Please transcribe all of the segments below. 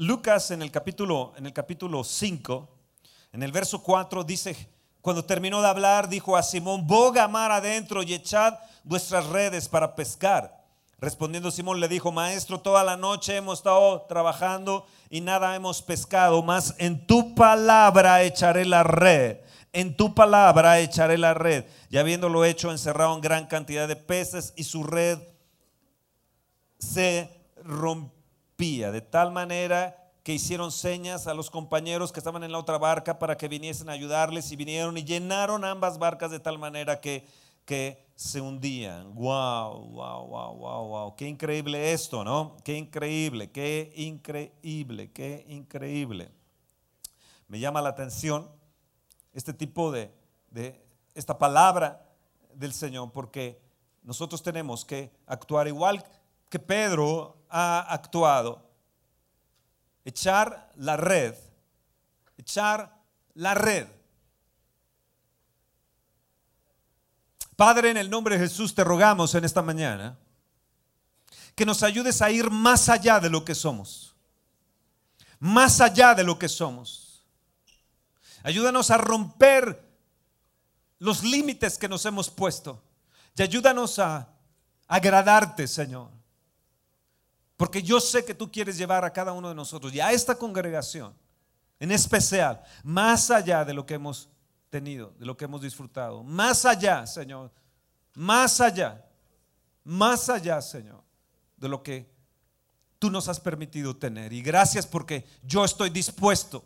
Lucas en el capítulo en el capítulo 5, en el verso 4 dice, cuando terminó de hablar, dijo a Simón, boga mar adentro y echad vuestras redes para pescar. Respondiendo Simón le dijo, maestro, toda la noche hemos estado trabajando y nada hemos pescado, mas en tu palabra echaré la red. En tu palabra echaré la red. Y habiéndolo hecho, encerraron gran cantidad de peces y su red se de tal manera que hicieron señas a los compañeros que estaban en la otra barca para que viniesen a ayudarles y vinieron y llenaron ambas barcas de tal manera que, que se hundían. Wow, wow, wow, wow, wow. Qué increíble esto, ¿no? Qué increíble, qué increíble, qué increíble. Me llama la atención este tipo de, de esta palabra del Señor porque nosotros tenemos que actuar igual que Pedro ha actuado echar la red, echar la red. Padre, en el nombre de Jesús te rogamos en esta mañana que nos ayudes a ir más allá de lo que somos, más allá de lo que somos. Ayúdanos a romper los límites que nos hemos puesto y ayúdanos a agradarte, Señor. Porque yo sé que tú quieres llevar a cada uno de nosotros y a esta congregación en especial, más allá de lo que hemos tenido, de lo que hemos disfrutado. Más allá, Señor. Más allá. Más allá, Señor, de lo que tú nos has permitido tener. Y gracias porque yo estoy dispuesto.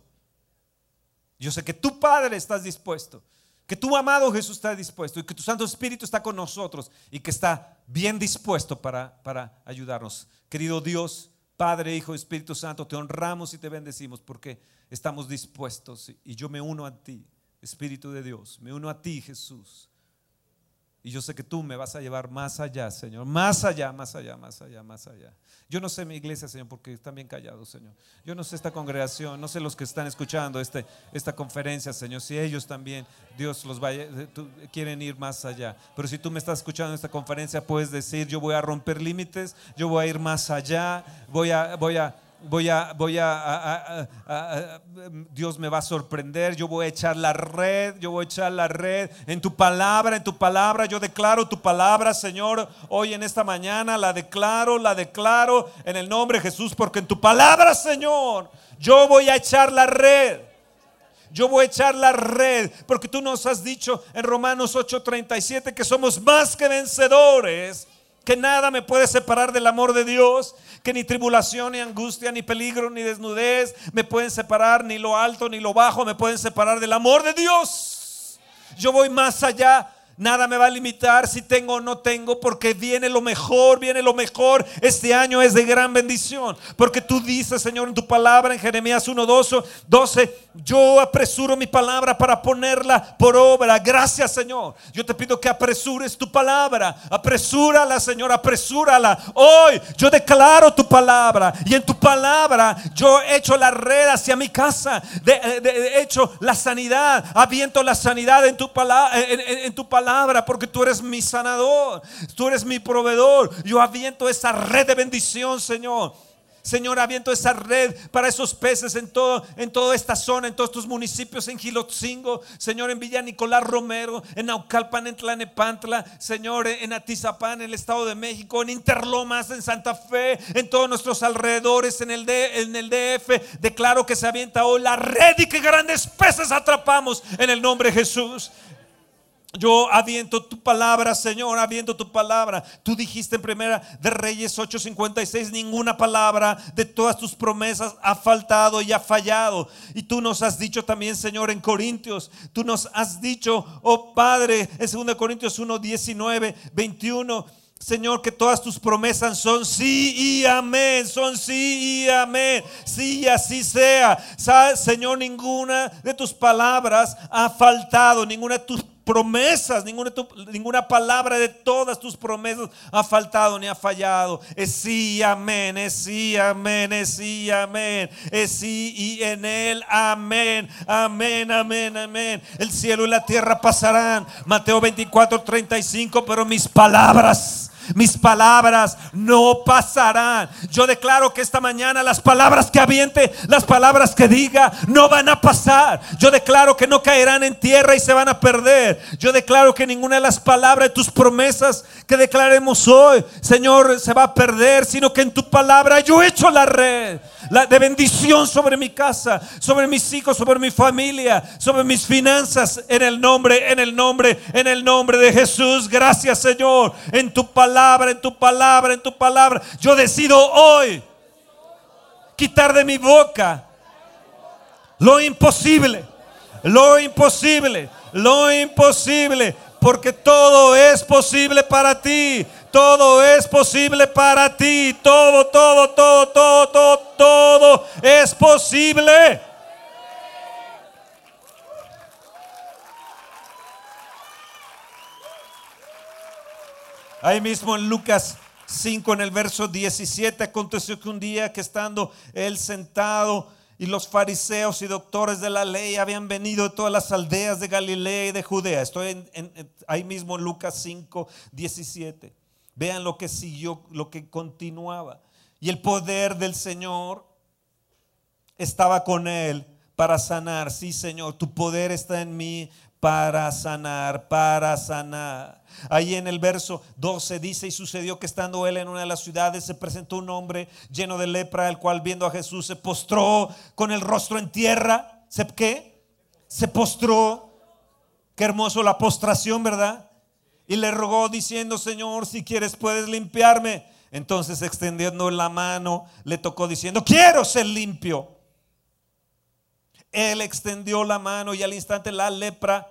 Yo sé que tu Padre estás dispuesto que tu amado Jesús está dispuesto y que tu Santo Espíritu está con nosotros y que está bien dispuesto para, para ayudarnos. Querido Dios, Padre, Hijo, Espíritu Santo, te honramos y te bendecimos porque estamos dispuestos y yo me uno a ti, Espíritu de Dios, me uno a ti, Jesús. Y yo sé que tú me vas a llevar más allá, Señor, más allá, más allá, más allá, más allá. Yo no sé mi iglesia, Señor, porque están bien callados, Señor. Yo no sé esta congregación, no sé los que están escuchando este, esta conferencia, Señor, si ellos también, Dios los vaya, quieren ir más allá. Pero si tú me estás escuchando en esta conferencia, puedes decir, yo voy a romper límites, yo voy a ir más allá, voy a, voy a voy a, voy a, Dios me va a sorprender, yo voy a echar la red, yo voy a echar la red en tu palabra, en tu palabra, yo declaro tu palabra, Señor, hoy en esta mañana la declaro, la declaro en el nombre de Jesús, porque en tu palabra, Señor, yo voy a echar la red. Yo voy a echar la red, porque tú nos has dicho en Romanos 8:37 que somos más que vencedores que nada me puede separar del amor de Dios, que ni tribulación, ni angustia, ni peligro, ni desnudez me pueden separar, ni lo alto, ni lo bajo me pueden separar del amor de Dios. Yo voy más allá Nada me va a limitar si tengo o no tengo, porque viene lo mejor, viene lo mejor. Este año es de gran bendición, porque tú dices, Señor, en tu palabra, en Jeremías 1, 12, yo apresuro mi palabra para ponerla por obra. Gracias, Señor. Yo te pido que apresures tu palabra. Apresúrala, Señor, apresúrala. Hoy yo declaro tu palabra y en tu palabra yo he hecho la red hacia mi casa. He hecho la sanidad, aviento la sanidad en tu, palabra, en tu palabra porque tú eres mi sanador, tú eres mi proveedor. Yo aviento esa red de bendición, Señor. Señor, aviento esa red para esos peces en, todo, en toda esta zona, en todos tus municipios, en Gilotzingo, Señor, en Villa Nicolás Romero, en Naucalpan, en Tlanepantla, Señor, en Atizapán, en el Estado de México, en Interlomas, en Santa Fe, en todos nuestros alrededores, en el, en el DF. Declaro que se avienta hoy la red y que grandes peces atrapamos en el nombre de Jesús. Yo aviento tu palabra, Señor, aviento tu palabra. Tú dijiste en primera de Reyes 8:56, ninguna palabra de todas tus promesas ha faltado y ha fallado. Y tú nos has dicho también, Señor, en Corintios, tú nos has dicho, oh Padre, en 2 Corintios 1, 19, 21. Señor, que todas tus promesas son sí y amén, son sí y amén, sí y así sea. Señor, ninguna de tus palabras ha faltado, ninguna de tus promesas, ninguna, ninguna palabra de todas tus promesas ha faltado ni ha fallado. Es sí, amén, es sí, amén, es sí, amén, es sí y en él, amén, amén, amén, amén. El cielo y la tierra pasarán. Mateo 24, 35, pero mis palabras Mis palabras no pasarán. Yo declaro que esta mañana las palabras que aviente, las palabras que diga, no van a pasar. Yo declaro que no caerán en tierra y se van a perder. Yo declaro que ninguna de las palabras de tus promesas que declaremos hoy, Señor, se va a perder, sino que en tu palabra yo he hecho la red de bendición sobre mi casa, sobre mis hijos, sobre mi familia, sobre mis finanzas, en el nombre, en el nombre, en el nombre de Jesús. Gracias Señor, en tu palabra, en tu palabra, en tu palabra. Yo decido hoy quitar de mi boca lo imposible, lo imposible, lo imposible, porque todo es posible para ti. Todo es posible para ti. Todo, todo, todo, todo, todo, todo es posible. Ahí mismo en Lucas 5, en el verso 17, aconteció que un día que estando él sentado y los fariseos y doctores de la ley habían venido de todas las aldeas de Galilea y de Judea. Estoy ahí mismo en Lucas 5, 17. Vean lo que siguió, lo que continuaba. Y el poder del Señor estaba con él para sanar. Sí, Señor, tu poder está en mí para sanar, para sanar. Ahí en el verso 12 dice, y sucedió que estando él en una de las ciudades, se presentó un hombre lleno de lepra, el cual viendo a Jesús se postró con el rostro en tierra. ¿Se qué? Se postró. Qué hermoso la postración, ¿verdad? y le rogó diciendo, Señor, si quieres puedes limpiarme. Entonces extendiendo la mano, le tocó diciendo, quiero ser limpio. Él extendió la mano y al instante la lepra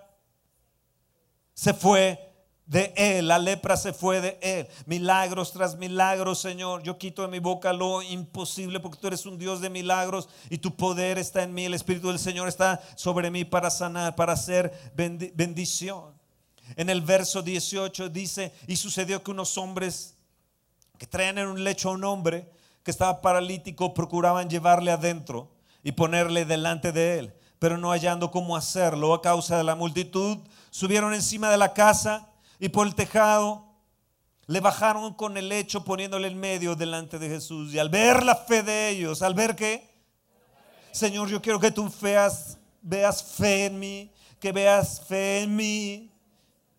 se fue de él, la lepra se fue de él. Milagros tras milagros, Señor. Yo quito de mi boca lo imposible porque tú eres un Dios de milagros y tu poder está en mí. El Espíritu del Señor está sobre mí para sanar, para hacer bendición. En el verso 18 dice, y sucedió que unos hombres que traían en un lecho a un hombre que estaba paralítico procuraban llevarle adentro y ponerle delante de él, pero no hallando cómo hacerlo a causa de la multitud, subieron encima de la casa y por el tejado le bajaron con el lecho poniéndole en medio delante de Jesús. Y al ver la fe de ellos, al ver que, Señor, yo quiero que tú veas, veas fe en mí, que veas fe en mí.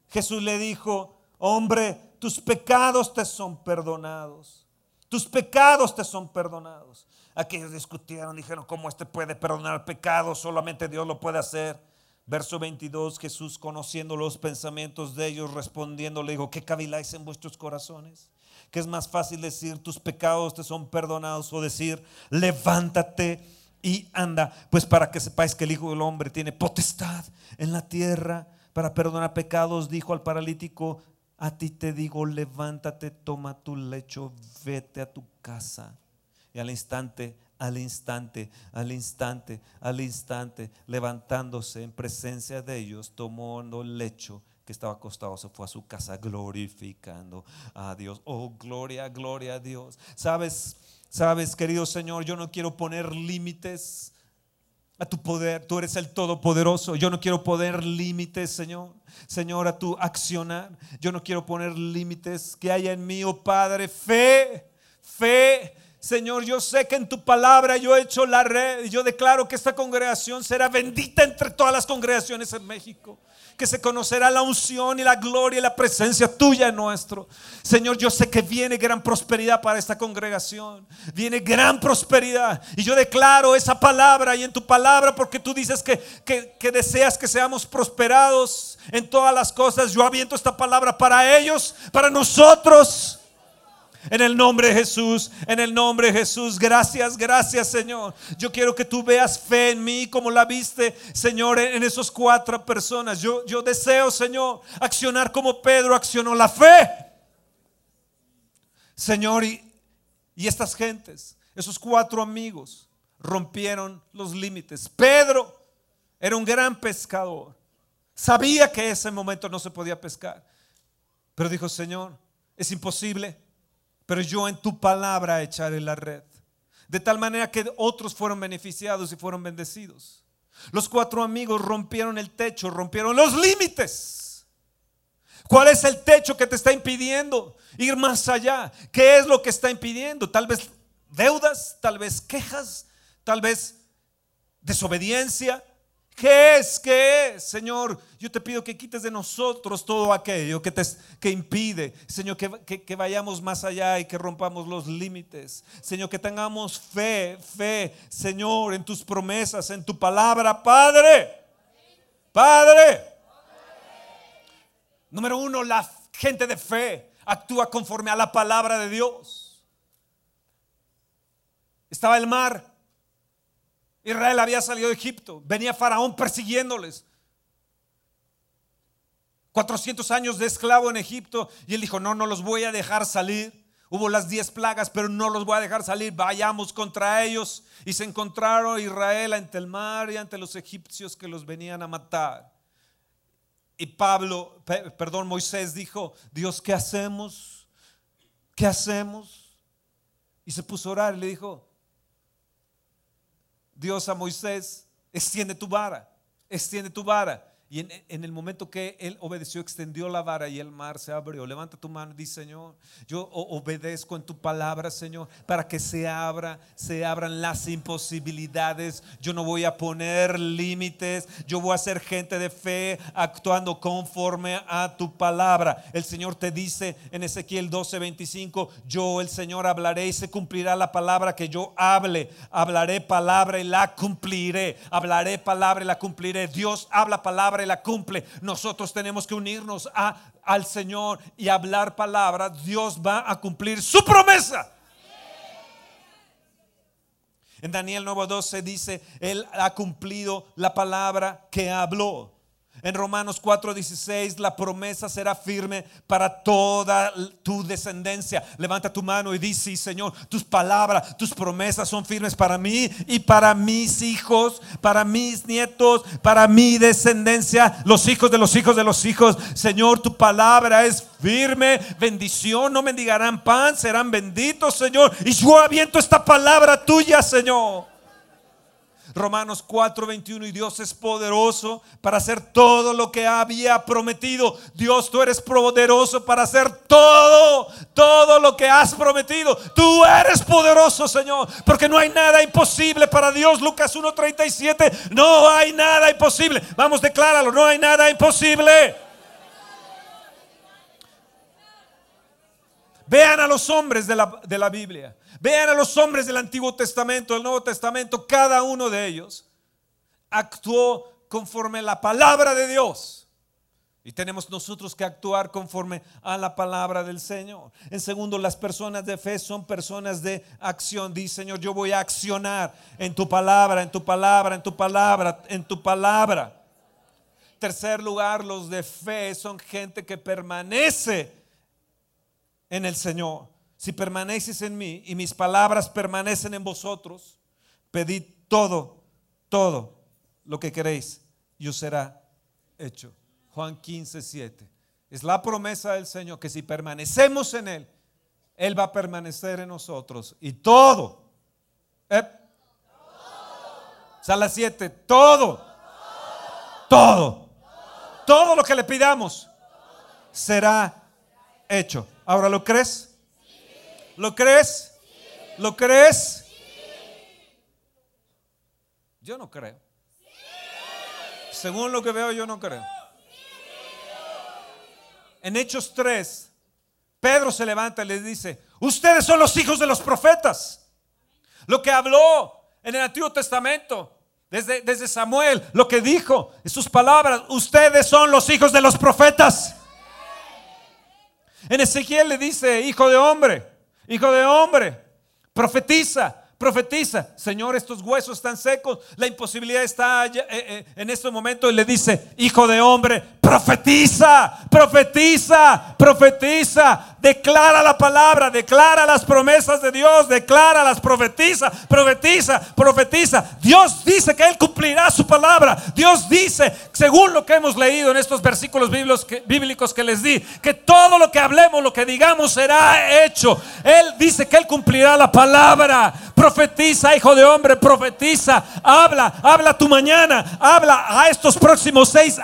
Jesús le dijo, hombre, tus pecados te son perdonados. Tus pecados te son perdonados. Aquellos discutieron, dijeron, ¿cómo este puede perdonar pecados? Solamente Dios lo puede hacer. Verso 22, Jesús conociendo los pensamientos de ellos, respondiendo, le dijo, ¿qué caviláis en vuestros corazones? Que es más fácil decir, tus pecados te son perdonados o decir, levántate y anda. Pues para que sepáis que el Hijo del Hombre tiene potestad en la tierra para perdonar pecados, dijo al paralítico, a ti te digo, levántate, toma tu lecho, vete a tu casa. Y al instante, al instante, al instante, al instante, levantándose en presencia de ellos, tomó el lecho que estaba acostado, se fue a su casa glorificando a Dios. Oh, gloria, gloria a Dios. Sabes, sabes, querido Señor, yo no quiero poner límites a tu poder. Tú eres el Todopoderoso. Yo no quiero poner límites, Señor. Señor, a tu accionar. Yo no quiero poner límites. Que haya en mí, oh Padre, fe, fe. Señor, yo sé que en tu palabra yo he hecho la red y yo declaro que esta congregación será bendita entre todas las congregaciones en México que se conocerá la unción y la gloria y la presencia tuya en nuestro. Señor, yo sé que viene gran prosperidad para esta congregación. Viene gran prosperidad. Y yo declaro esa palabra y en tu palabra, porque tú dices que, que deseas que seamos prosperados en todas las cosas. Yo aviento esta palabra para ellos, para nosotros. En el nombre de Jesús, en el nombre de Jesús. Gracias, gracias Señor. Yo quiero que tú veas fe en mí como la viste, Señor, en esos cuatro personas. Yo, yo deseo, Señor, accionar como Pedro accionó la fe. Señor, y, y estas gentes, esos cuatro amigos, rompieron los límites. Pedro era un gran pescador. Sabía que ese momento no se podía pescar. Pero dijo, Señor, es imposible pero yo en tu palabra echaré la red. De tal manera que otros fueron beneficiados y fueron bendecidos. Los cuatro amigos rompieron el techo, rompieron los límites. ¿Cuál es el techo que te está impidiendo ir más allá? ¿Qué es lo que está impidiendo? Tal vez deudas, tal vez quejas, tal vez desobediencia. ¿Qué es? ¿Qué es? Señor, yo te pido que quites de nosotros todo aquello que, te, que impide. Señor, que, que, vayamos más allá y que rompamos los límites. Señor, que tengamos fe, fe, Señor, en tus promesas, en tu palabra, Padre. Padre. Número uno, la gente de fe actúa conforme a la palabra de Dios. Estaba el mar Israel había salido de Egipto, venía Faraón persiguiéndoles. 400 años de esclavo en Egipto y él dijo, no, no los voy a dejar salir. Hubo las 10 plagas, pero no los voy a dejar salir. Vayamos contra ellos. Y se encontraron Israel ante el mar y ante los egipcios que los venían a matar. Y Pablo, perdón, Moisés dijo, Dios, ¿qué hacemos? ¿Qué hacemos? Y se puso a orar y le dijo, Dios a Moisés, extiende tu vara, extiende tu vara. Y en, el momento que él obedeció, extendió la vara y el mar se abrió. Levanta tu mano y dice, Señor, yo obedezco en tu palabra, Señor, para que se abra, se abran las imposibilidades. Yo no voy a poner límites. Yo voy a ser gente de fe actuando conforme a tu palabra. El Señor te dice en Ezequiel 12, 25, yo el Señor hablaré y se cumplirá la palabra que yo hable. Hablaré palabra y la cumpliré. Hablaré palabra y la cumpliré. Dios habla palabra la cumple. Nosotros tenemos que unirnos a, al Señor y hablar palabra. Dios va a cumplir su promesa. En Daniel 9:12 dice, Él ha cumplido la palabra que habló. En Romanos 4:16 la promesa será firme para toda tu descendencia. Levanta tu mano y dice, Señor, tus palabras, tus promesas son firmes para mí y para mis hijos, para mis nietos, para mi descendencia, los hijos de los hijos de los hijos. Señor, tu palabra es firme, bendición, no mendigarán pan, serán benditos, Señor. Y yo aviento esta palabra tuya, Señor. Romanos 4, 21 y Dios es poderoso para hacer todo lo que había prometido. Dios, tú eres poderoso para hacer todo, todo lo que has prometido. Tú eres poderoso, Señor, porque no hay nada imposible para Dios. Lucas 1.37, no hay nada imposible. Vamos, decláralo, no hay nada imposible. Vean a los hombres de la, de la Biblia. Vean a los hombres del Antiguo Testamento, del Nuevo Testamento, cada uno de ellos actuó conforme a la palabra de Dios. Y tenemos nosotros que actuar conforme a la palabra del Señor. En segundo, las personas de fe son personas de acción. Dice, Señor, yo voy a accionar en tu palabra, en tu palabra, en tu palabra, en tu palabra. Tercer lugar, los de fe son gente que permanece en el Señor si permaneces en mí y mis palabras permanecen en vosotros, pedid todo, todo lo que queréis y os será hecho. Juan 15, 7. Es la promesa del Señor que si permanecemos en Él, Él va a permanecer en nosotros. Y todo, ¿eh? Sala 7, todo, todo, todo lo que le pidamos será hecho. ¿Ahora lo crees? ¿Lo crees? ¿Lo crees? Yo no creo. Según lo que veo, yo no creo. En Hechos 3, Pedro se levanta y le dice, ustedes son los hijos de los profetas. Lo que habló en el Antiguo Testamento, desde, desde Samuel, lo que dijo sus palabras, ustedes son los hijos de los profetas. En Ezequiel le dice, hijo de hombre, Hijo de hombre, profetiza, profetiza, Señor, estos huesos están secos, la imposibilidad está eh, eh, en este momento. Y le dice, hijo de hombre, profetiza, profetiza, profetiza, declara la palabra, declara las promesas de Dios, declara las profetiza, profetiza, profetiza. Dios dice que Él cumplirá su palabra. Dios dice, según lo que hemos leído en estos versículos bíblicos que les di, que todo lo que hablemos, lo que digamos será hecho. Él dice que Él cumplirá la palabra. Profetiza, hijo de hombre, profetiza, habla, habla tu mañana, habla a estos próximos seis,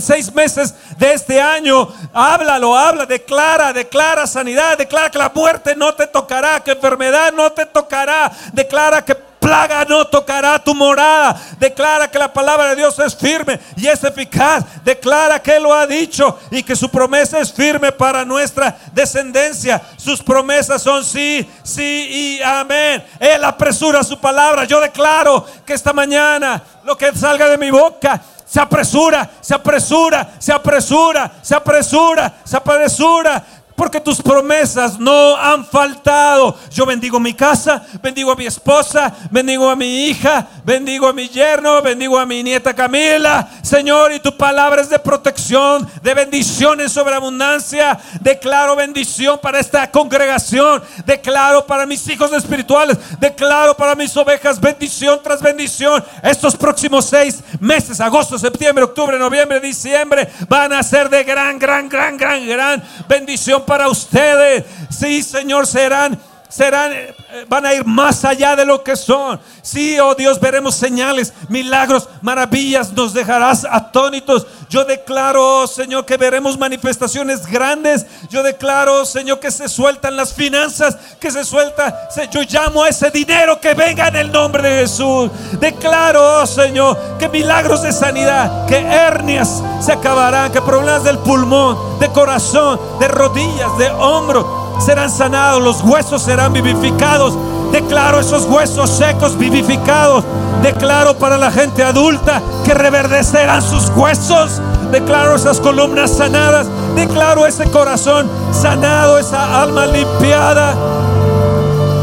seis meses de este año. Háblalo, habla, declara, declara sanidad, declara que la muerte no te tocará, que enfermedad no te tocará, declara que plaga no tocará tu morada. Declara que la palabra de Dios es firme y es eficaz. Declara que lo ha dicho y que su promesa es firme para nuestra descendencia. Sus promesas son sí, sí y amén. Él apresura su palabra. Yo declaro que esta mañana lo que salga de mi boca se apresura, se apresura, se apresura, se apresura, se apresura porque tus promesas no han faltado. Yo bendigo mi casa, bendigo a mi esposa, bendigo a mi hija, bendigo a mi yerno, bendigo a mi nieta Camila. Señor, y tu palabra es de protección, de bendición en sobreabundancia. Declaro bendición para esta congregación. Declaro para mis hijos espirituales. Declaro para mis ovejas bendición tras bendición. Estos próximos seis meses, agosto, septiembre, octubre, noviembre, diciembre, van a ser de gran, gran, gran, gran, gran bendición para ustedes. Sí, Señor, serán serán, eh, van a ir más allá de lo que son. Sí, oh Dios, veremos señales, milagros, maravillas, nos dejarás atónitos. Yo declaro, oh Señor, que veremos manifestaciones grandes. Yo declaro, Señor, que se sueltan las finanzas, que se suelta. Yo llamo a ese dinero que venga en el nombre de Jesús. Declaro, oh Señor, que milagros de sanidad, que hernias se acabarán, que problemas del pulmón, de corazón, de rodillas, de hombro serán sanados, los huesos serán vivificados. Declaro esos huesos secos vivificados. Declaro para la gente adulta que reverdecerán sus huesos. Declaro esas columnas sanadas. Declaro ese corazón sanado, esa alma limpiada.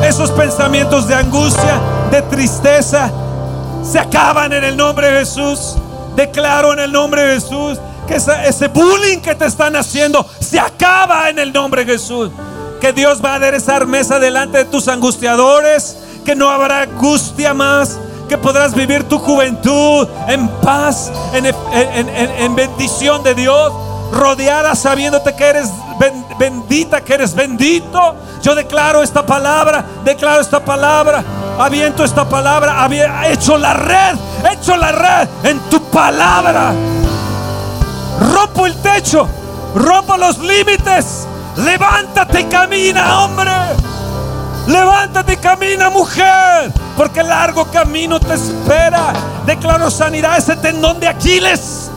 Esos pensamientos de angustia, de tristeza, se acaban en el nombre de Jesús. Declaro en el nombre de Jesús que ese, bullying que te están haciendo se acaba en el nombre de Jesús que Dios va a aderezar mesa delante de tus angustiadores, que no habrá angustia más, que podrás vivir tu juventud en paz, en, bendición de Dios, rodeada sabiéndote que eres bendita, que eres bendito. Yo declaro esta palabra, declaro esta palabra, aviento esta palabra, había hecho la red, hecho la red en tu palabra. Rompo el techo, rompo los límites Levántate y camina, hombre. Levántate y camina, mujer. Porque largo camino te espera. Declaro sanidad ese tendón de Aquiles.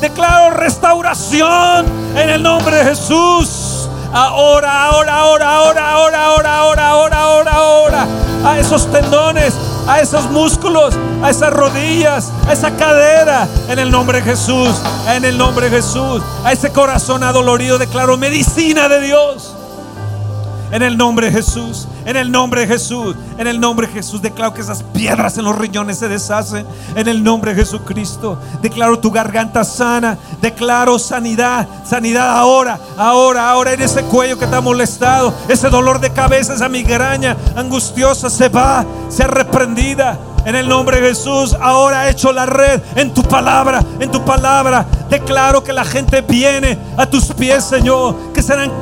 Declaro restauración en el nombre de Jesús. Ahora, ahora, ahora, ahora, ahora, ahora, ahora, ahora, ahora, ahora. A esos tendones a esos músculos, a esas rodillas, a esa cadera. En el nombre de Jesús, en el nombre de Jesús, a ese corazón adolorido declaro medicina de Dios. En el nombre de Jesús, en el nombre de Jesús, en el nombre de Jesús, declaro que esas piedras en los riñones se deshacen. En el nombre de Jesucristo, declaro tu garganta sana, declaro sanidad, sanidad ahora, ahora, ahora en ese cuello que te ha molestado, ese dolor de cabeza, esa migraña angustiosa se va, sea reprendida. En el nombre de Jesús, ahora he hecho la red en tu palabra, en tu palabra. Declaro que la gente viene a tus pies, Señor, que serán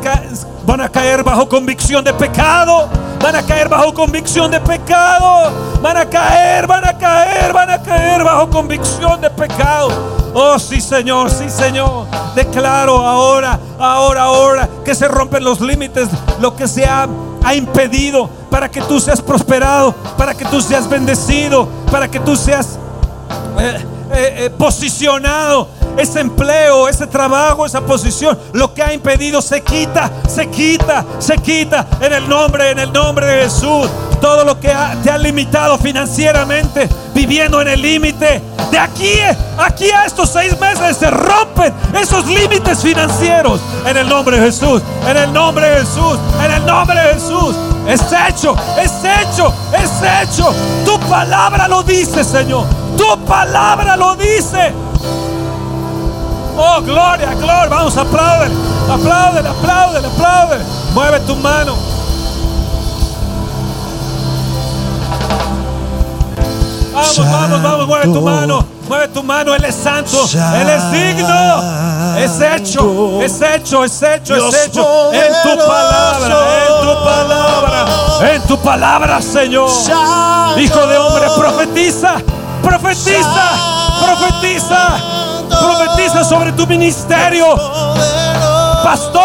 van a caer bajo convicción de pecado. Van a caer bajo convicción de pecado. Van a caer, van a caer, van a caer bajo convicción de pecado. Oh, sí, Señor, sí, Señor. Declaro ahora, ahora, ahora que se rompen los límites, lo que se ha, impedido para que tú seas prosperado, para que tú seas bendecido, para que tú seas eh, eh, eh, posicionado ese empleo, ese trabajo, esa posición, lo que ha impedido se quita, se quita, se quita en el nombre, en el nombre de Jesús. Todo lo que te ha limitado financieramente, viviendo en el límite, de aquí, aquí a estos seis meses se rompen esos límites financieros en el nombre de Jesús, en el nombre de Jesús, en el nombre de Jesús. Es hecho, es hecho, es hecho. Tu palabra lo dice, Señor. Tu palabra lo dice. Oh, gloria, gloria. Vamos, aplaudir. Aplaudir, aplaudir, aplaudir. Mueve tu mano. Vamos, vamos, vamos, mueve tu mano. Mueve tu mano, Él es santo, Él es digno. Es hecho, es hecho, es hecho, es hecho. En tu palabra, en tu palabra, en tu palabra, Señor. Hijo de hombre, profetiza, profetiza, profetiza Profetiza sobre tu ministerio. Pastor.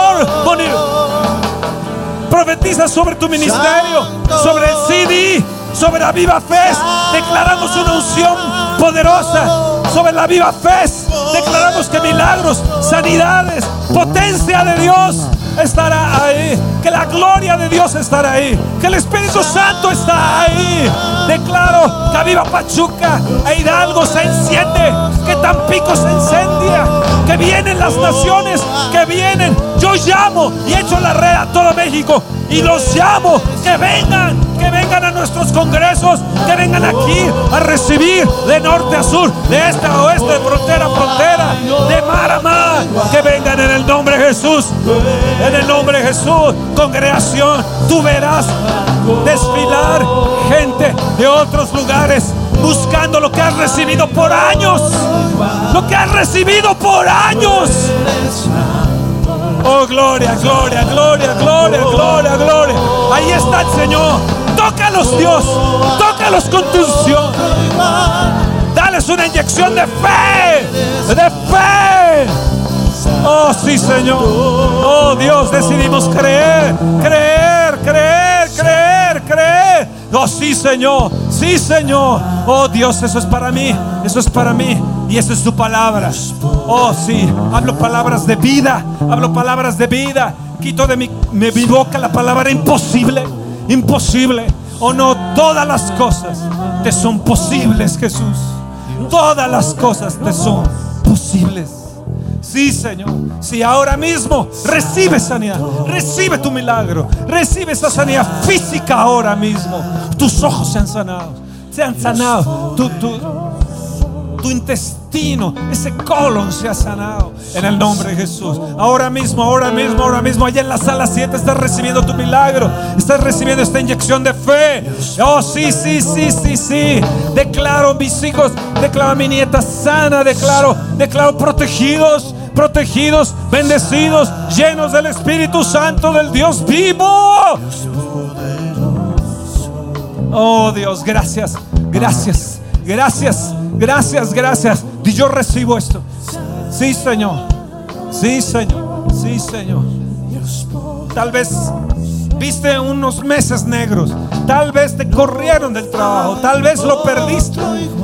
Profetiza sobre tu ministerio, sobre el CD, sobre la viva fe. Declaramos una unción poderosa sobre la viva fe. Declaramos que milagros, sanidades, potencia de Dios estará ahí. Que la gloria de Dios estará ahí. Que el Espíritu Santo está ahí. Declaro que Viva Pachuca e Hidalgo se enciende. Que Tampico se incendia. Que vienen las naciones. Que vienen. Yo llamo y echo la red a todo México. Y los llamo que vengan, que vengan a nuestros congresos, que vengan aquí a recibir de norte a sur, de este a oeste, de frontera a frontera, de mar a mar, que vengan en el nombre de Jesús, en el nombre de Jesús, congregación, tú verás desfilar gente de otros lugares buscando lo que has recibido por años, lo que has recibido por años. Oh, gloria, gloria, gloria, gloria, gloria, gloria. Ahí está el Señor. Tócalos, Dios. Tócalos con tu unción. Dales una inyección de fe. De fe. Oh, sí, Señor. Oh, Dios, decidimos creer, creer, creer, creer, creer. Oh, sí, Señor. Sí, Señor. Oh, Dios, eso es para mí. Eso es para mí. Y esa es tu palabra. Oh, sí. Hablo palabras de vida. Hablo palabras de vida. Quito de mi, mi boca la palabra imposible. Imposible. Oh, no. Todas las cosas te son posibles, Jesús. Todas las cosas te son posibles. Sí, Señor. Si ahora mismo recibe sanidad, recibe tu milagro, recibe esa sanidad física ahora mismo. Tus ojos se han sanado, se han sanado. Tu, tu intestino, ese colon se ha sanado en el nombre de Jesús. Ahora mismo, ahora mismo, ahora mismo, allá en la sala 7 estás recibiendo tu milagro, estás recibiendo esta inyección de fe. Oh, sí, sí, sí, sí, sí. Declaro mis hijos, declaro a mi nieta sana, declaro, declaro protegidos, protegidos, bendecidos, llenos del Espíritu Santo del Dios vivo. Oh Dios, gracias, gracias, gracias, gracias, gracias. Y yo recibo esto. Sí, Señor. Sí, Señor. Sí, Señor. Tal vez viste unos meses negros. Tal vez te corrieron del trabajo. Tal vez lo perdiste.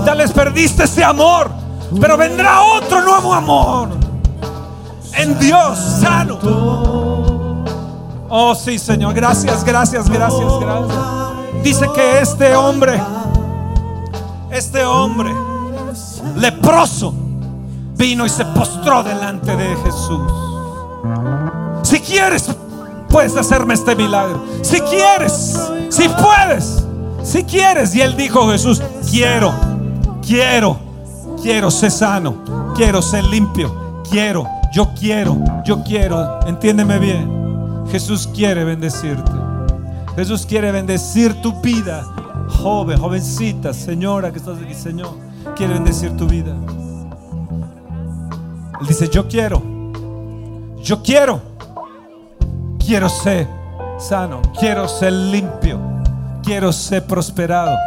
Tal vez perdiste ese amor. Pero vendrá otro nuevo amor. En Dios sano. Oh, sí, Señor. Gracias, gracias, gracias, gracias. Dice que este hombre, este hombre leproso, vino y se postró delante de Jesús. Si quieres, puedes hacerme este milagro. Si quieres, si puedes, si quieres. Y él dijo, Jesús, quiero, quiero, quiero ser sano, quiero ser limpio, quiero, yo quiero, yo quiero. Entiéndeme bien. Jesús quiere bendecirte. Jesús quiere bendecir tu vida. Joven, jovencita, señora que estás aquí, Señor, quiere bendecir tu vida. Él dice, yo quiero, yo quiero, quiero ser sano, quiero ser limpio, quiero ser prosperado.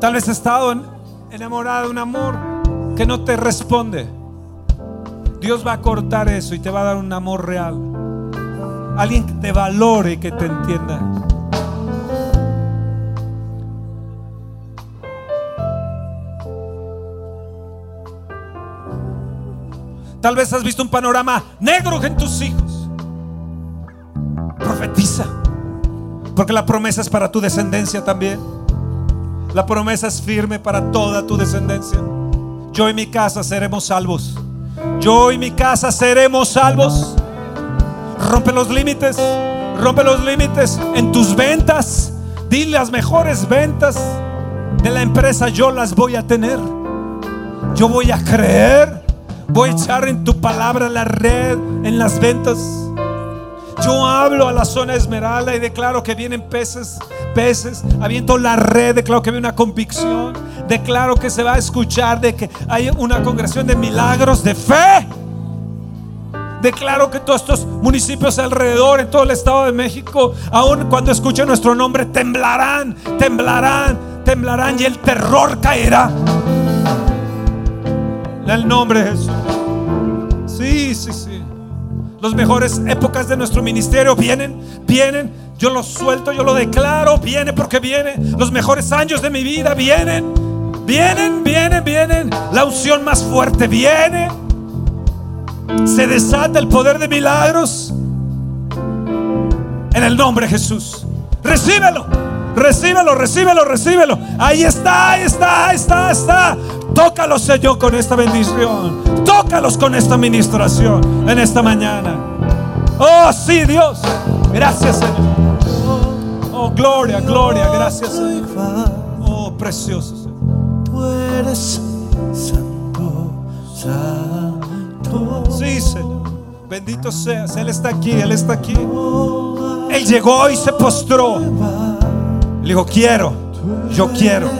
Tal vez has estado enamorado de un amor que no te responde. Dios va a cortar eso y te va a dar un amor real. Alguien que te valore que te entienda. Tal vez has visto un panorama negro en tus hijos. Profetiza. Porque la promesa es para tu descendencia también. La promesa es firme para toda tu descendencia. Yo y mi casa seremos salvos. Yo y mi casa seremos salvos. Rompe los límites. Rompe los límites en tus ventas. Dile las mejores ventas de la empresa. Yo las voy a tener. Yo voy a creer. Voy a echar en tu palabra la red en las ventas. Yo hablo a la zona esmeralda y declaro que vienen peces, peces. Aviento la red, declaro que viene una convicción. Declaro que se va a escuchar de que hay una congregación de milagros de fe. Declaro que todos estos municipios alrededor, en todo el Estado de México, aun cuando escuchen nuestro nombre, temblarán, temblarán, temblarán y el terror caerá. En el nombre de Jesús. Sí, sí, sí. Las mejores épocas de nuestro ministerio vienen, vienen. Yo lo suelto, yo lo declaro, viene porque viene. Los mejores años de mi vida vienen, vienen, vienen, vienen. La unción más fuerte viene. Se desata el poder de milagros. En el nombre de Jesús. Recíbelo. Recíbelo, recíbelo, recíbelo. Ahí está, ahí está, ahí está, está. Tócalos, Señor, con esta bendición. Tócalos con esta administración en esta mañana. Oh, sí, Dios. Gracias, Señor. Oh, gloria, gloria. Gracias, Señor. Oh, precioso, Señor. Tú eres santo, santo. Sí, Señor. Bendito seas. Él está aquí, Él está aquí. Él llegó y se postró. Le dijo, quiero, yo quiero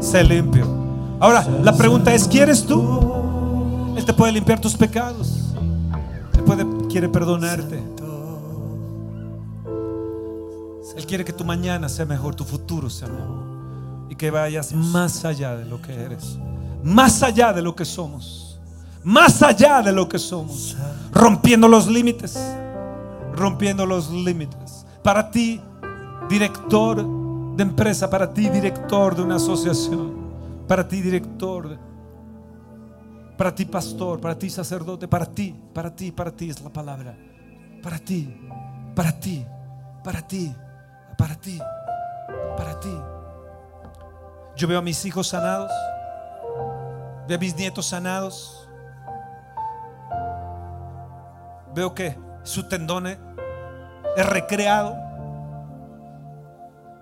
ser limpio. Ahora, la pregunta es, ¿quieres tú? Él te puede limpiar tus pecados. Él puede, quiere perdonarte. Él quiere que tu mañana sea mejor, tu futuro sea mejor. Y que vayas más allá de lo que eres. Más allá de lo que somos. Más allá de lo que somos. Rompiendo los límites. Rompiendo los límites. Para ti, director de empresa, para ti, director de una asociación. Para ti, director. Para ti, pastor. Para ti, sacerdote. Para ti, para ti, para ti es la palabra. Para ti, para ti, para ti, para ti, para ti. Yo veo a mis hijos sanados. Veo a mis nietos sanados. Veo que su tendón es recreado.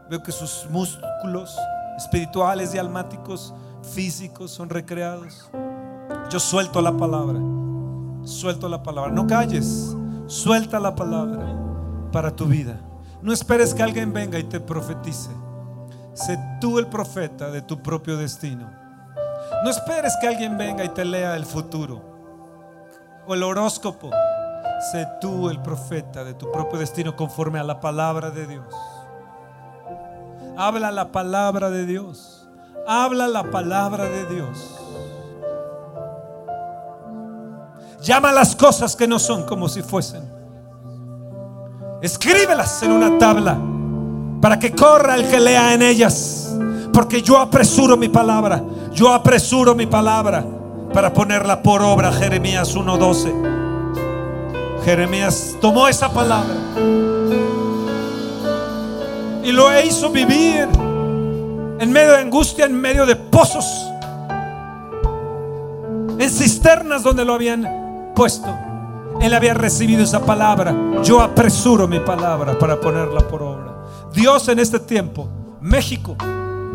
Veo que sus músculos espirituales y almáticos físicos son recreados. Yo suelto la palabra. Suelto la palabra. No calles. Suelta la palabra para tu vida. No esperes que alguien venga y te profetice. Sé tú el profeta de tu propio destino. No esperes que alguien venga y te lea el futuro o el horóscopo. Sé tú el profeta de tu propio destino conforme a la palabra de Dios. Habla la palabra de Dios. Habla la palabra de Dios. Llama las cosas que no son como si fuesen. Escríbelas en una tabla para que corra el que lea en ellas. Porque yo apresuro mi palabra. Yo apresuro mi palabra para ponerla por obra. Jeremías 1:12. Jeremías tomó esa palabra y lo hizo vivir en medio de angustia, en medio de pozos, en cisternas donde lo habían puesto. Él había recibido esa palabra. Yo apresuro mi palabra para ponerla por obra. Dios en este tiempo, México,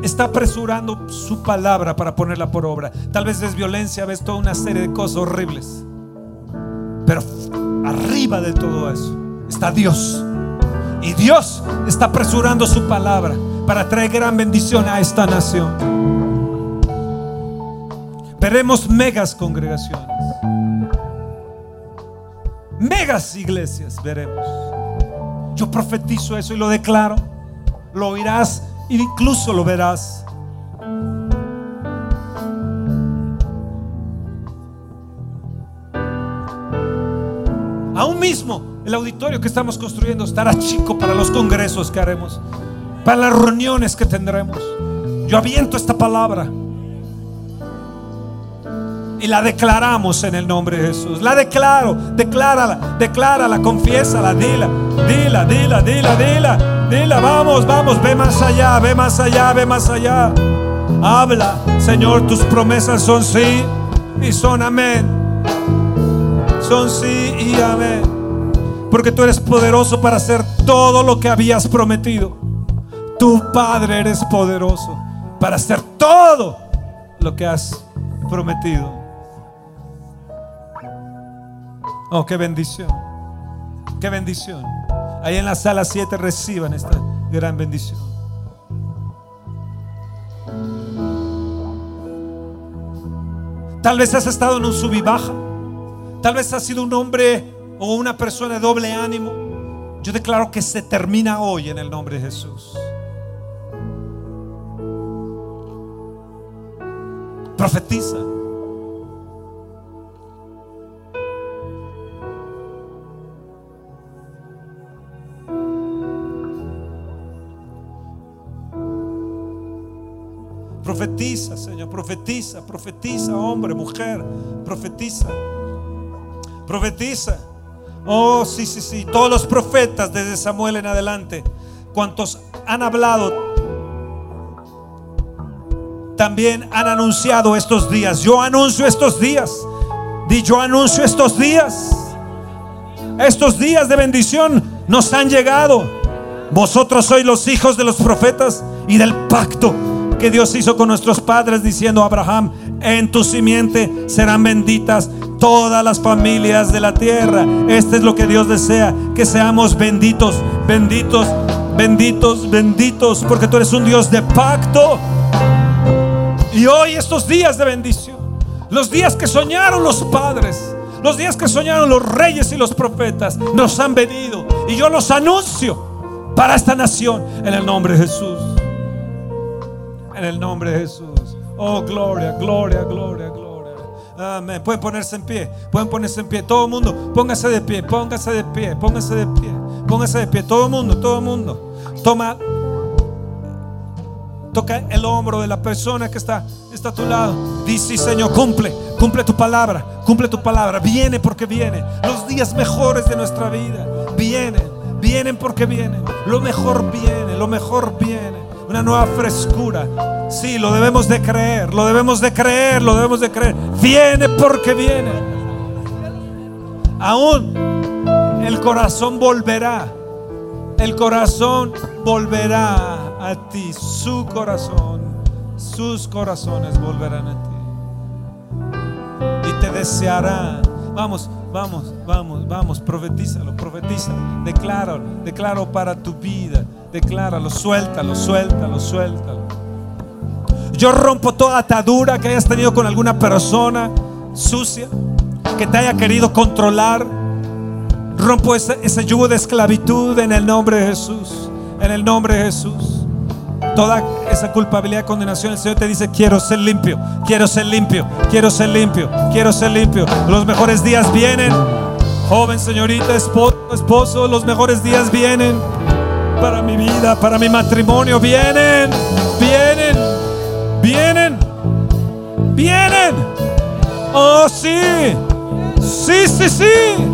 está apresurando su palabra para ponerla por obra. Tal vez es violencia, ves toda una serie de cosas horribles. Pero arriba de todo eso está Dios. Y Dios está apresurando su palabra para traer gran bendición a esta nación. Veremos megas congregaciones. Megas iglesias veremos. Yo profetizo eso y lo declaro. Lo oirás e incluso lo verás. Aún mismo el auditorio que estamos construyendo estará chico para los congresos que haremos, para las reuniones que tendremos. Yo aviento esta palabra y la declaramos en el nombre de Jesús. La declaro, declárala, declárala, confiésala, dila, dila, dila, dila, dila, dila. Vamos, vamos, ve más allá, ve más allá, ve más allá. Habla, Señor, tus promesas son sí y son amén. Son sí y amén. Porque tú eres poderoso para hacer todo lo que habías prometido. Tu Padre eres poderoso para hacer todo lo que has prometido. Oh, qué bendición. Qué bendición. Ahí en la sala 7 reciban esta gran bendición. Tal vez has estado en un sub y baja. Tal vez has sido un hombre o una persona de doble ánimo. Yo declaro que se termina hoy en el nombre de Jesús. Profetiza. Profetiza, Señor, profetiza, profetiza, hombre, mujer, profetiza. Profetiza. Oh, sí, sí, sí. Todos los profetas desde Samuel en adelante, cuantos han hablado, también han anunciado estos días. Yo anuncio estos días. Di yo anuncio estos días. Estos días de bendición nos han llegado. Vosotros sois los hijos de los profetas y del pacto que Dios hizo con nuestros padres diciendo, Abraham, en tu simiente serán benditas todas las familias de la tierra. Este es lo que Dios desea, que seamos benditos, benditos, benditos, benditos, porque tú eres un Dios de pacto. Y hoy estos días de bendición, los días que soñaron los padres, los días que soñaron los reyes y los profetas, nos han venido. Y yo los anuncio para esta nación en el nombre de Jesús. En el nombre de Jesús. Oh, gloria, gloria, gloria, gloria. Amén. Pueden ponerse en pie. Pueden ponerse en pie. Todo el mundo, póngase de pie, póngase de pie, póngase de pie. Póngase de pie. Todo el mundo, todo mundo. Toma Toca el hombro de la persona que está, está a tu lado. Dice, Señor, cumple, cumple tu palabra, cumple tu palabra. Viene porque viene. Los días mejores de nuestra vida vienen, vienen porque vienen. Lo mejor viene, lo mejor viene. Una nueva frescura. Sí, lo debemos de creer, lo debemos de creer, lo debemos de creer. Viene porque viene. Aún el corazón volverá. El corazón volverá a ti, su corazón, sus corazones volverán a ti. Y te desearán. Vamos, vamos, vamos, vamos, profetízalo, profetiza, decláralo, declaro para tu vida, decláralo, suéltalo, suéltalo, suéltalo. Yo rompo toda atadura que hayas tenido con alguna persona sucia, que te haya querido controlar. Rompo ese, ese yugo de esclavitud en el nombre de Jesús, en el nombre de Jesús toda esa culpabilidad condenación, el Señor te dice, quiero ser limpio, quiero ser limpio, quiero ser limpio, quiero ser limpio. Los mejores días vienen. Joven, señorita, esposo, esposo, los mejores días vienen para mi vida, para mi matrimonio. Vienen, vienen, vienen, vienen. Oh, sí, sí, sí, sí.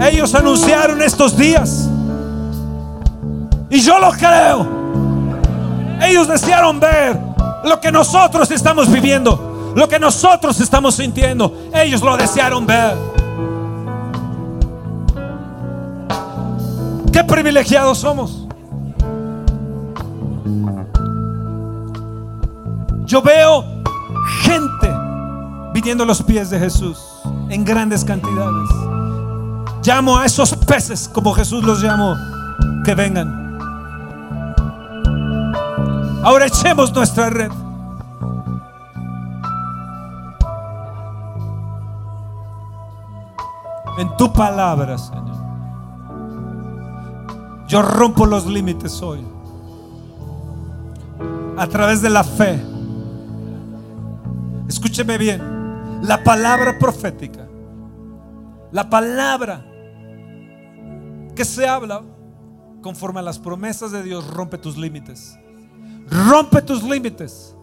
Ellos anunciaron estos días. Y yo lo creo. Ellos desearon ver lo que nosotros estamos viviendo, lo que nosotros estamos sintiendo. Ellos lo desearon ver. Qué privilegiados somos. Yo veo gente viniendo a los pies de Jesús en grandes cantidades. Llamo a esos peces como Jesús los llamó, que vengan. Ahora echemos nuestra red. En tu palabra, Señor. Yo rompo los límites hoy. A través de la fe. Escúcheme bien. La palabra profética. La palabra que se habla conforme a las promesas de Dios rompe tus límites. Rompe tus límites.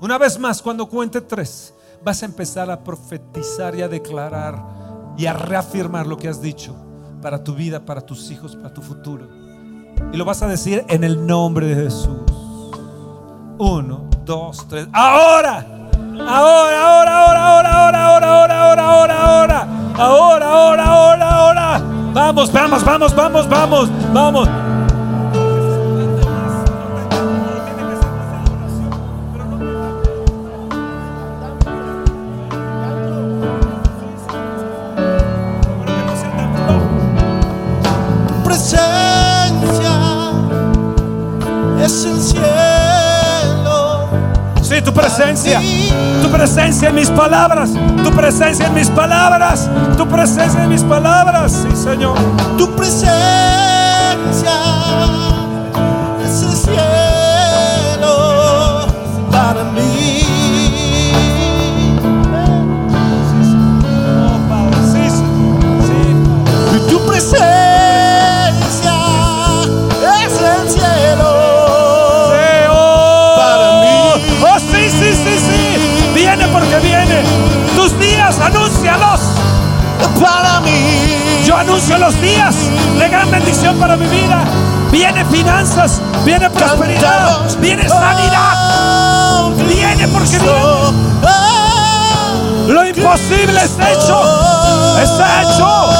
Una vez más, cuando cuente tres, vas a empezar a profetizar y a declarar y a reafirmar lo que has dicho para tu vida, para tus hijos, para tu futuro. Y lo vas a decir en el nombre de Jesús. Uno, dos, tres. Ahora. Ahora, ahora, ahora, ahora, ahora, ahora, ahora, ahora, ahora. Ahora, ahora, ahora, ahora. Vamos, vamos, vamos, vamos, vamos, vamos. Presencia, tu presencia en mis palabras, tu presencia en mis palabras, tu presencia en mis palabras, sí Señor. Tu presencia bendición para mi vida. Viene finanzas, viene prosperidad, viene sanidad. Oh, Viene porque viene. Lo imposible es hecho. Es hecho.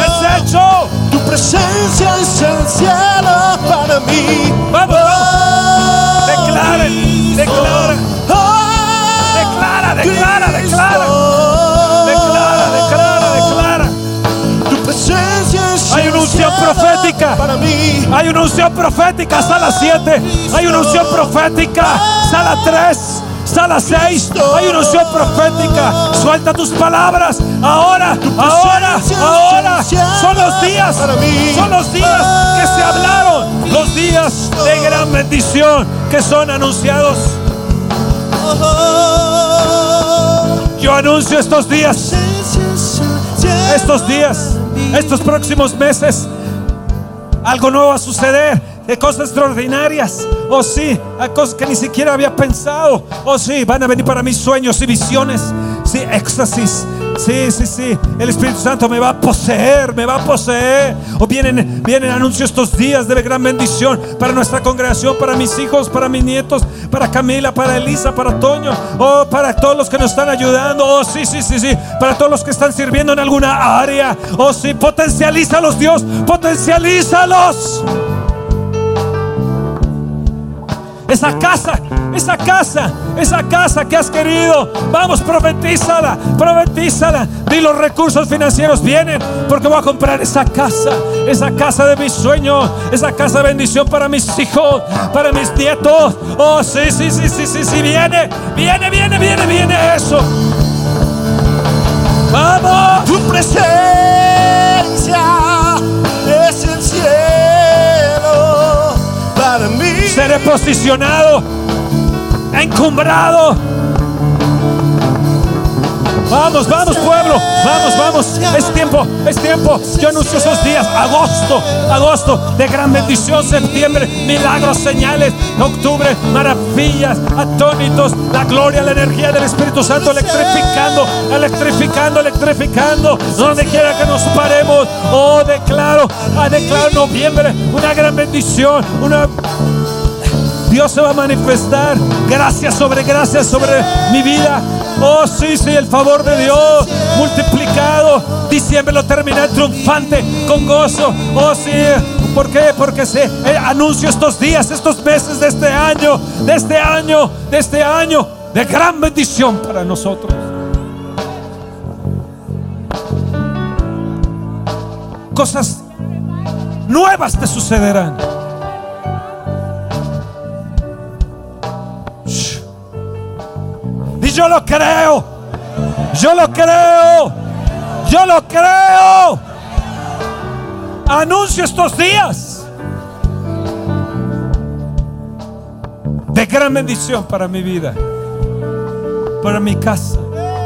Es hecho. Tu presencia es el cielo para mí. Vamos, Oh, Declaren, declaren. Declara, declara. Declara, unción profética. Hay una unción profética, sala 7. Hay una unción profética, sala 3. Sala 6, hay una unción profética. Suelta tus palabras. Ahora, ahora, ahora. Son los días, son los días que se hablaron. Los días de gran bendición que son anunciados. Yo anuncio estos días, estos días, estos próximos meses. Algo nuevo va a suceder, de cosas extraordinarias. Oh sí, cosas que ni siquiera había pensado. Oh sí, van a venir para mis sueños y visiones. Sí, éxtasis. Sí, sí, sí. El Espíritu Santo me va a poseer, me va a poseer. O vienen, vienen anuncios estos días de gran bendición para nuestra congregación, para mis hijos, para mis nietos, para Camila, para Elisa, para Toño. Oh, para todos los que nos están ayudando. Oh, sí, sí, sí, sí. Para todos los que están sirviendo en alguna área. Oh, sí, potencialízalos, Dios. Potencialízalos. Esa casa, esa casa, esa casa que has querido. Vamos, profetízala, profetízala. Di los recursos financieros vienen porque voy a comprar esa casa, esa casa de mis sueños, esa casa de bendición para mis hijos, para mis nietos. Oh, sí, sí, sí, sí, sí, sí, viene, viene, viene, viene, viene eso. Vamos. Tu presencia Seré posicionado, encumbrado. Vamos, vamos pueblo, vamos, vamos. Es tiempo, es tiempo. Yo anuncio esos días. Agosto, agosto de gran bendición. Septiembre, milagros, señales. Octubre, maravillas, atónitos. La gloria, la energía del Espíritu Santo electrificando, electrificando, electrificando. Donde quiera que nos paremos. Oh, declaro, ah, declaro noviembre una gran bendición, una Dios se va a manifestar. Gracias sobre gracias sobre mi vida. Oh, sí, sí, el favor de Dios multiplicado. Diciembre lo terminé triunfante, con gozo. Oh, sí. ¿Por qué? Porque se eh, anuncio estos días, estos meses de este año, de este año, de este año, de gran bendición para nosotros. Cosas nuevas te sucederán. Yo lo creo. Yo lo creo. Yo lo creo. Anuncio estos días de gran bendición para mi vida, para mi casa,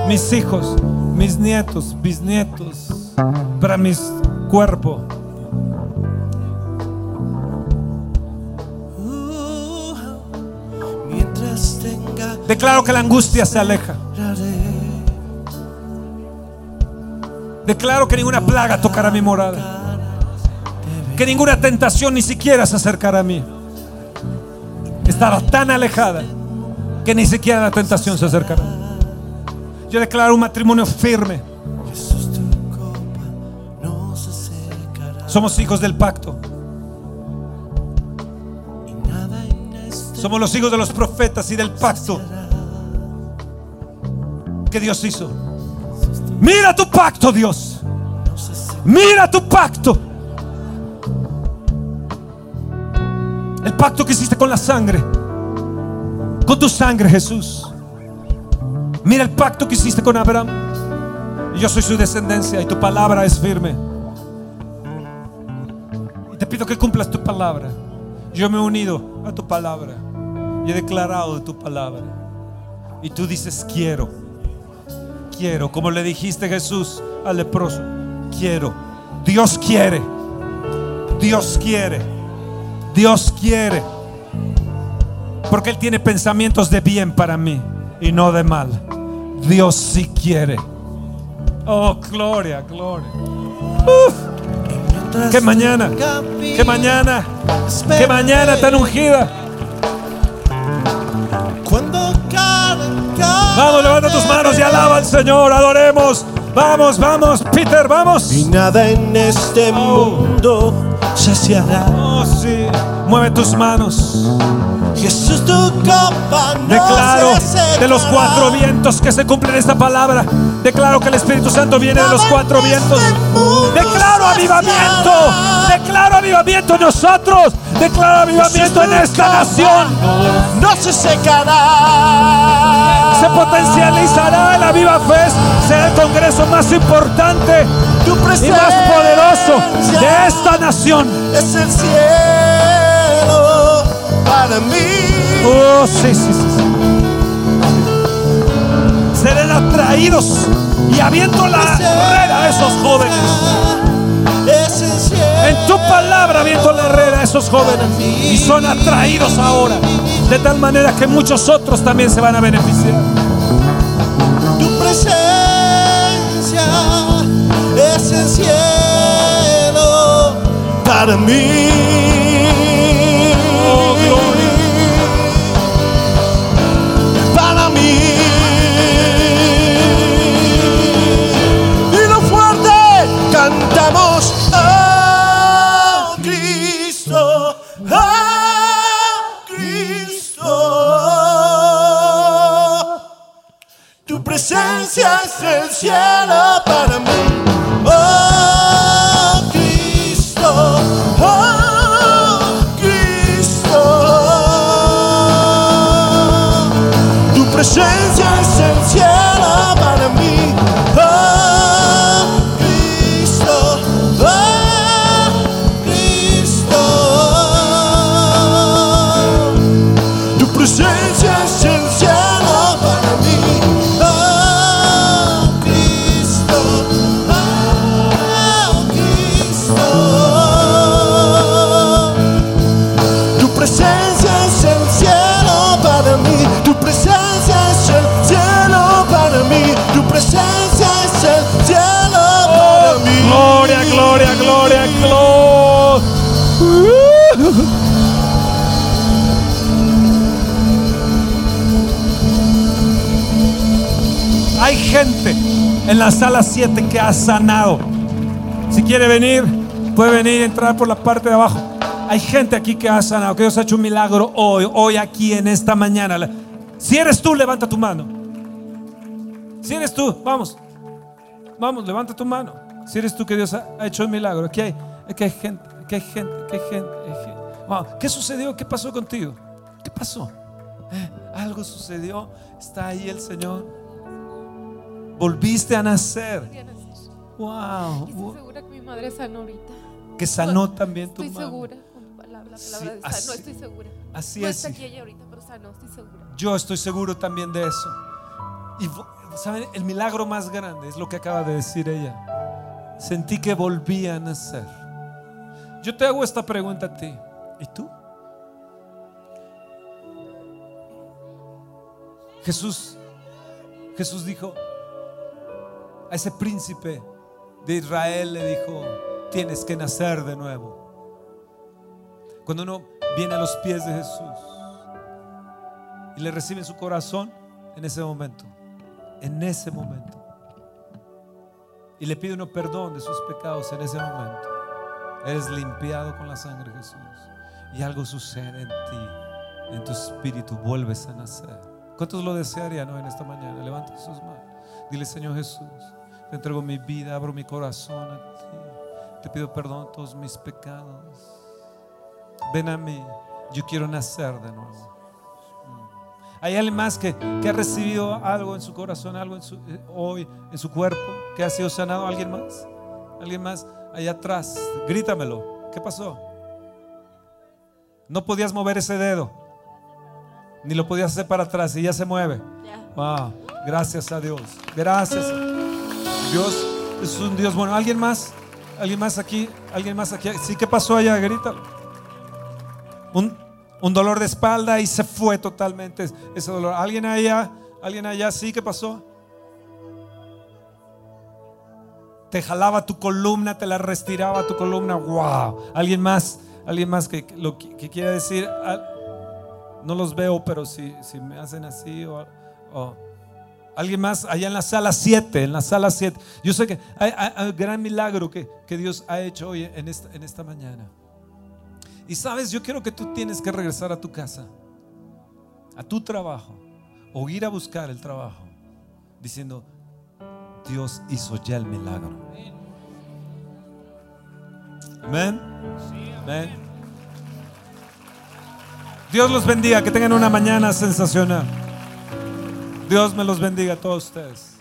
mis hijos, mis nietos, bisnietos, para mi cuerpo. Declaro que la angustia se aleja. Declaro que ninguna plaga tocará mi morada. Que ninguna tentación ni siquiera se acercará a mí. Estará tan alejada que ni siquiera la tentación se acercará. Yo declaro un matrimonio firme. Somos hijos del pacto. Somos los hijos de los profetas y del pacto que Dios hizo. Mira tu pacto, Dios. Mira tu pacto. El pacto que hiciste con la sangre. Con tu sangre, Jesús. Mira el pacto que hiciste con Abraham. Yo soy su descendencia y tu palabra es firme. Y te pido que cumplas tu palabra. Yo me he unido a tu palabra y he declarado de tu palabra. Y tú dices, quiero, quiero, como le dijiste Jesús al leproso, quiero. Dios quiere, Dios quiere, Dios quiere. Porque Él tiene pensamientos de bien para mí y no de mal. Dios sí quiere. Oh, gloria, gloria. Uf. Que mañana, que mañana, que mañana tan ungida. Vamos, levanta tus manos y alaba al Señor, adoremos. Vamos, vamos, Peter, vamos. Y nada en este mundo saciará. Oh, sí. Mueve tus manos. Jesús, tu copa no Declaro se de los cuatro vientos que se cumplen esta palabra. Declaro que el Espíritu Santo viene de los cuatro vientos. Declaro avivamiento. Declaro avivamiento en nosotros. Declaro avivamiento en esta nación. No se secará. Se potencializará el Aviva Fest. Será el congreso más importante Tu y más poderoso de esta nación. es el cielo para mí. Oh, sí, sí, sí. Serán atraídos y aviento la red a esos jóvenes. En tu palabra aviento la red a esos jóvenes y son atraídos ahora. De tal manera que muchos otros también se van a beneficiar. Tu presencia es el cielo para mí. Por la parte de abajo. Hay gente aquí que ha sanado, que Dios ha hecho un milagro hoy, hoy aquí en esta mañana. Si eres tú, levanta tu mano. Si eres tú, vamos. Vamos, levanta tu mano. Si eres tú que Dios ha, hecho el milagro. Aquí hay, aquí hay gente, aquí hay gente, aquí hay gente. hay gente. Wow, ¿Qué sucedió? ¿Qué pasó contigo? ¿Qué pasó? Eh, Algo sucedió. Está ahí el Señor. Volviste a nacer. Wow. Estoy segura que mi madre sanó ahorita. Que sanó también tu Estoy mano. segura. la palabra, la Sí, de así- estoy segura. Así no es. está aquí ella ahorita, pero sanó, estoy segura. Yo estoy seguro también de eso. Y saben, el milagro más grande es lo que acaba de decir ella. Sentí que volvía a nacer. Yo te hago esta pregunta a ti. ¿Y tú? Jesús, Jesús dijo a ese príncipe de Israel le dijo, tienes que nacer de nuevo. Cuando uno viene a los pies de Jesús, y le recibe en su corazón en ese momento. En ese momento. Y le pide uno perdón de sus pecados en ese momento. Eres limpiado con la sangre de Jesús. Y algo sucede en ti, en tu espíritu, vuelves a nacer. ¿Cuántos lo desearían hoy en esta mañana? Levanta sus manos. Dile, Señor Jesús, te entrego mi vida, abro mi corazón a ti. Te pido perdón de todos mis pecados. Ven a mí, yo quiero nacer de nuevo. Hay alguien más que, que ha recibido algo en su corazón, algo en su, eh, hoy en su cuerpo, que ha sido sanado. ¿Alguien más? ¿Alguien más? Allá atrás. Grítamelo. ¿Qué pasó? No podías mover ese dedo. Ni lo podías hacer para atrás y ya se mueve. Wow. Gracias a Dios. Gracias. Dios es un Dios bueno. ¿Alguien más? ¿Alguien más aquí? ¿Alguien más aquí? Sí, ¿qué pasó allá? Grítalo. Un, un dolor de espalda y se fue totalmente ese dolor. ¿Alguien allá? ¿Alguien allá? Sí, ¿qué pasó? te jalaba tu columna, te la restiraba tu columna. ¡Wow! ¿Alguien más? ¿Alguien más que, lo que, que quiera decir? No los veo, pero si, si me hacen así o, o- Alguien más allá en la sala 7, en la sala 7. Yo sé que hay, un gran milagro que, que Dios ha hecho hoy en esta, en esta mañana. Y sabes, yo quiero que tú tienes que regresar a tu casa, a tu trabajo, o ir a buscar el trabajo, diciendo, Dios hizo ya el milagro. Amén. Amén. Dios los bendiga, que tengan una mañana sensacional. Dios me los bendiga a todos ustedes.